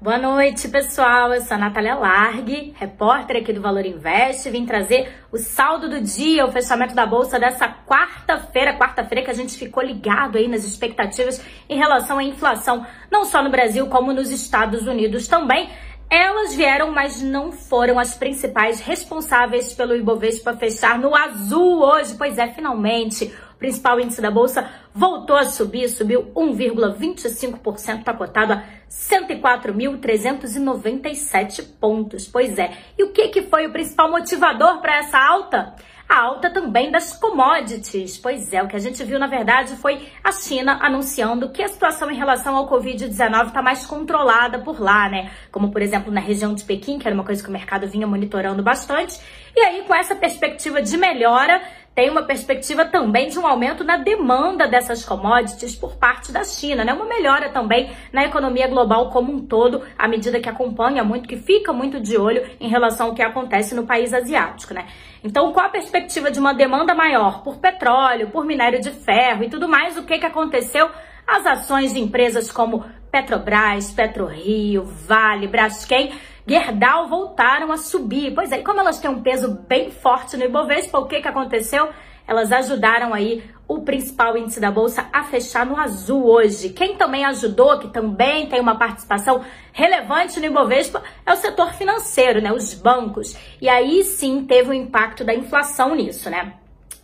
Boa noite, pessoal. Eu sou a Natália Largue, repórter aqui do Valor Invest. Vim trazer o saldo do dia, o fechamento da bolsa dessa quarta-feira, quarta-feira que a gente ficou ligado aí nas expectativas em relação à inflação, não só no Brasil, como nos Estados Unidos também. Elas vieram, mas não foram as principais responsáveis pelo Ibovespa fechar no azul hoje. Pois é, finalmente, principal índice da bolsa voltou a subir, subiu 1,25%, está cotado a 104.397 pontos. Pois é. E o que, que foi o principal motivador para essa alta? a alta também das commodities. Pois é, o que a gente viu na verdade foi a China anunciando que a situação em relação ao Covid-19 está mais controlada por lá, né? Como por exemplo na região de Pequim, que era uma coisa que o mercado vinha monitorando bastante. E aí, com essa perspectiva de melhora, tem uma perspectiva também de um aumento na demanda dessas commodities por parte da China, né? Uma melhora também na economia global como um todo, à medida que acompanha muito, que fica muito de olho em relação ao que acontece no país asiático, né? Então, com a perspectiva de uma demanda maior por petróleo, por minério de ferro e tudo mais, o que, que aconteceu? As ações de empresas como Petrobras, PetroRio, Vale, Braskem Gerdau voltaram a subir. Pois é, e como elas têm um peso bem forte no Ibovespa, o que, que aconteceu? Elas ajudaram aí o principal índice da bolsa a fechar no azul hoje. Quem também ajudou, que também tem uma participação relevante no Ibovespa, é o setor financeiro, né? Os bancos. E aí sim teve o impacto da inflação nisso, né?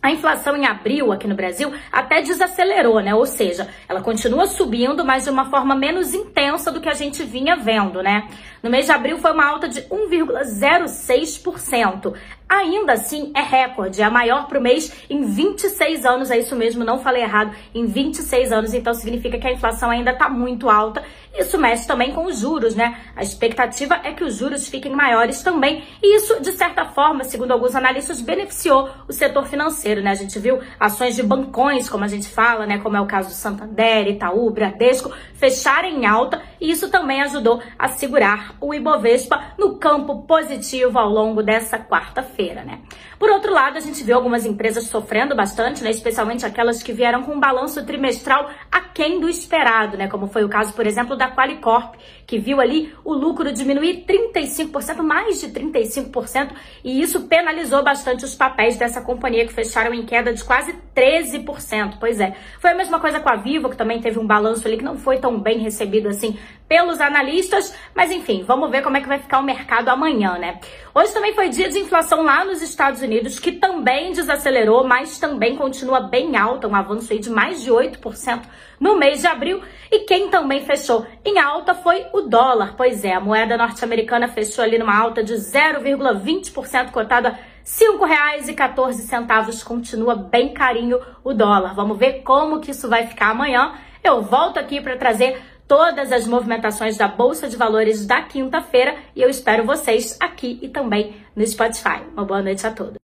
A inflação em abril aqui no Brasil até desacelerou, né? Ou seja, ela continua subindo, mas de uma forma menos intensa do que a gente vinha vendo, né? No mês de abril foi uma alta de 1,06%. Ainda assim, é recorde, é a maior para o mês em 26 anos, é isso mesmo, não falei errado, em 26 anos, então significa que a inflação ainda está muito alta. Isso mexe também com os juros, né? A expectativa é que os juros fiquem maiores também, e isso, de certa forma, segundo alguns analistas, beneficiou o setor financeiro, né? A gente viu ações de bancões, como a gente fala, né? Como é o caso do Santander, Itaú, Bradesco, fecharem em alta, e isso também ajudou a segurar o Ibovespa no campo positivo ao longo dessa quarta-feira feira né? Por outro lado, a gente viu algumas empresas sofrendo bastante, né? Especialmente aquelas que vieram com um balanço trimestral aquém do esperado, né? Como foi o caso, por exemplo, da Qualicorp, que viu ali o lucro diminuir 35%, mais de 35%, e isso penalizou bastante os papéis dessa companhia, que fecharam em queda de quase 13%. Pois é. Foi a mesma coisa com a Vivo, que também teve um balanço ali que não foi tão bem recebido assim pelos analistas, mas enfim, vamos ver como é que vai ficar o mercado amanhã, né? Hoje também foi dia de inflação lá nos Estados Unidos, que também desacelerou, mas também continua bem alta, um avanço aí de mais de 8% no mês de abril. E quem também fechou em alta foi o dólar. Pois é, a moeda norte-americana fechou ali numa alta de 0,20%, cotada a R$ 5,14. Continua bem carinho o dólar. Vamos ver como que isso vai ficar amanhã. Eu volto aqui para trazer todas as movimentações da Bolsa de Valores da quinta-feira e eu espero vocês aqui e também no Spotify. Uma boa noite a todos.